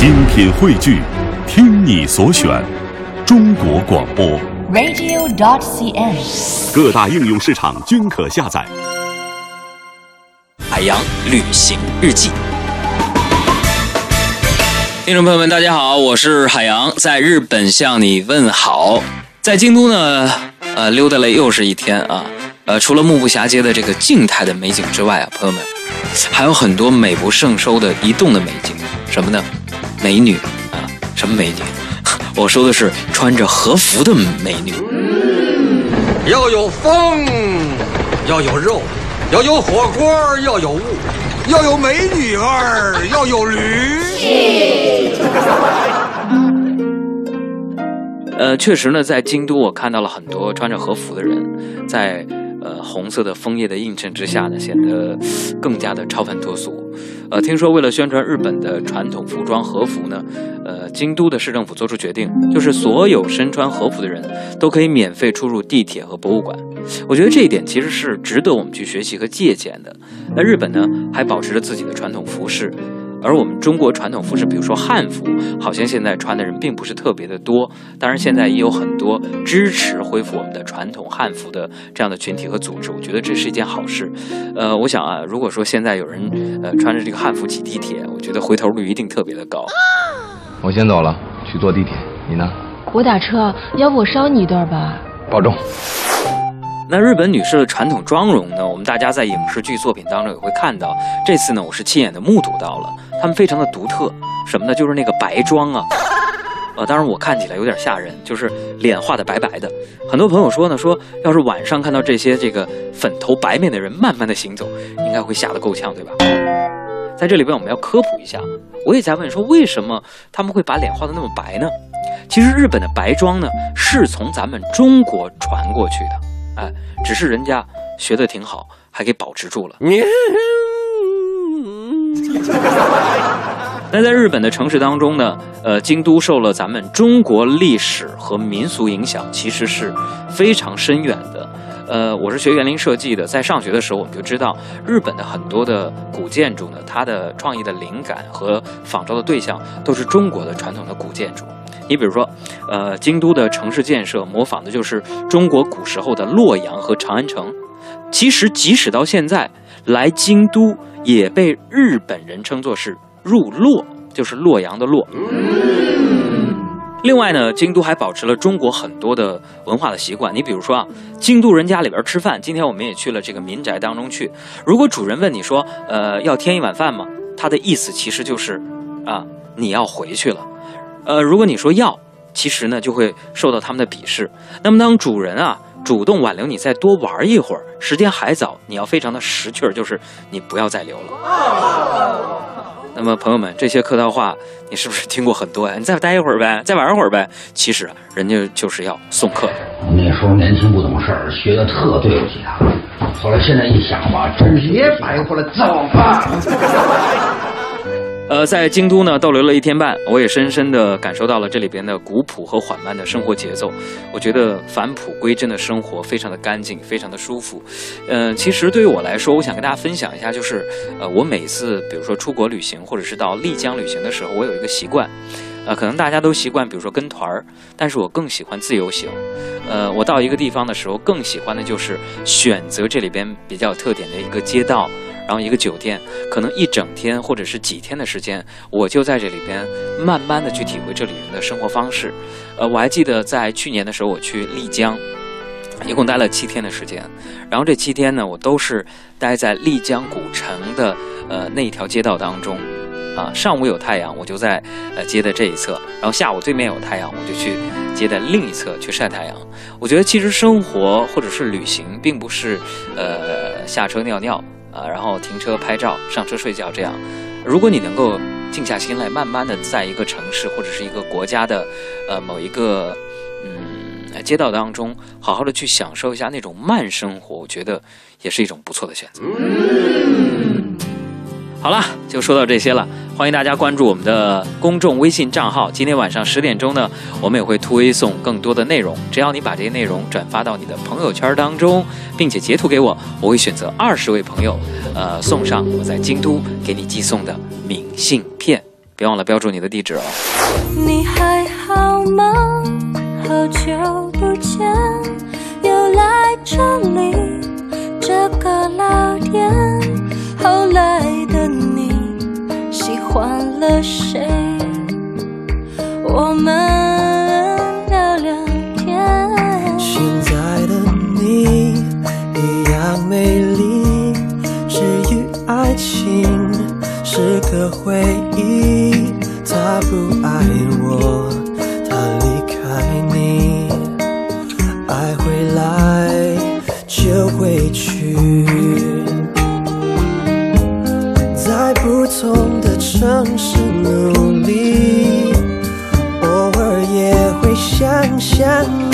精品汇聚，听你所选，中国广播。radio dot cn，。各大应用市场均可下载。海洋旅行日记。听众朋友们，大家好，我是海洋，在日本向你问好。在京都呢，呃，溜达了又是一天啊。呃，除了目不暇接的这个静态的美景之外啊，朋友们，还有很多美不胜收的移动的美景。什么呢？美女啊，什么美女？我说的是穿着和服的美女。要有风，要有肉，要有火锅，要有雾，要有美女儿，要有驴。呃，确实呢，在京都我看到了很多穿着和服的人，在呃红色的枫叶的映衬之下呢，显得更加的超凡脱俗。呃，听说为了宣传日本的传统服装和服呢，呃，京都的市政府做出决定，就是所有身穿和服的人都可以免费出入地铁和博物馆。我觉得这一点其实是值得我们去学习和借鉴的。那日本呢，还保持着自己的传统服饰。而我们中国传统服饰，比如说汉服，好像现在穿的人并不是特别的多。当然，现在也有很多支持恢复我们的传统汉服的这样的群体和组织，我觉得这是一件好事。呃，我想啊，如果说现在有人呃穿着这个汉服挤地铁，我觉得回头率一定特别的高。我先走了，去坐地铁。你呢？我打车，要不我捎你一段吧？保重。那日本女士的传统妆容呢？我们大家在影视剧作品当中也会看到。这次呢，我是亲眼的目睹到了，她们非常的独特。什么呢？就是那个白妆啊。呃，当然我看起来有点吓人，就是脸画的白白的。很多朋友说呢，说要是晚上看到这些这个粉头白面的人慢慢的行走，应该会吓得够呛，对吧？在这里边我们要科普一下，我也在问说，为什么他们会把脸画的那么白呢？其实日本的白妆呢，是从咱们中国传过去的。哎，只是人家学的挺好，还给保持住了。那在日本的城市当中呢，呃，京都受了咱们中国历史和民俗影响，其实是非常深远的。呃，我是学园林设计的，在上学的时候我们就知道，日本的很多的古建筑呢，它的创意的灵感和仿照的对象都是中国的传统的古建筑。你比如说，呃，京都的城市建设模仿的就是中国古时候的洛阳和长安城。其实，即使到现在，来京都也被日本人称作是入洛，就是洛阳的洛。另外呢，京都还保持了中国很多的文化的习惯。你比如说啊，京都人家里边吃饭，今天我们也去了这个民宅当中去。如果主人问你说，呃，要添一碗饭吗？他的意思其实就是，啊，你要回去了。呃，如果你说要，其实呢就会受到他们的鄙视。那么当主人啊主动挽留你再多玩一会儿，时间还早，你要非常的识趣，就是你不要再留了。那么朋友们，这些客套话你是不是听过很多呀？你再待一会儿呗，再玩一会儿呗。其实人家就是要送客的。那时候年轻不懂事儿，学的特对不起他。后来现在一想吧，真是别白活了，走吧。呃，在京都呢逗留了一天半，我也深深地感受到了这里边的古朴和缓慢的生活节奏。我觉得返璞归真的生活非常的干净，非常的舒服。呃，其实对于我来说，我想跟大家分享一下，就是呃，我每次比如说出国旅行，或者是到丽江旅行的时候，我有一个习惯。呃，可能大家都习惯，比如说跟团儿，但是我更喜欢自由行。呃，我到一个地方的时候，更喜欢的就是选择这里边比较有特点的一个街道。然后一个酒店，可能一整天或者是几天的时间，我就在这里边慢慢的去体会这里人的生活方式。呃，我还记得在去年的时候，我去丽江，一共待了七天的时间。然后这七天呢，我都是待在丽江古城的呃那一条街道当中。啊，上午有太阳，我就在呃街的这一侧；然后下午对面有太阳，我就去街的另一侧去晒太阳。我觉得其实生活或者是旅行，并不是呃下车尿尿。啊，然后停车拍照，上车睡觉，这样。如果你能够静下心来，慢慢的在一个城市或者是一个国家的，呃，某一个嗯街道当中，好好的去享受一下那种慢生活，我觉得也是一种不错的选择。好了，就说到这些了。欢迎大家关注我们的公众微信账号。今天晚上十点钟呢，我们也会推送更多的内容。只要你把这些内容转发到你的朋友圈当中，并且截图给我，我会选择二十位朋友，呃，送上我在京都给你寄送的明信片。别忘了标注你的地址哦。你还好吗？好久不见，又来这里这个老店。后来换了谁？我们聊聊天。现在的你一样美丽，至于爱情是个回忆，他不爱我，他离开你，爱回来就回去，在不同。尝试努力，偶尔也会想想你。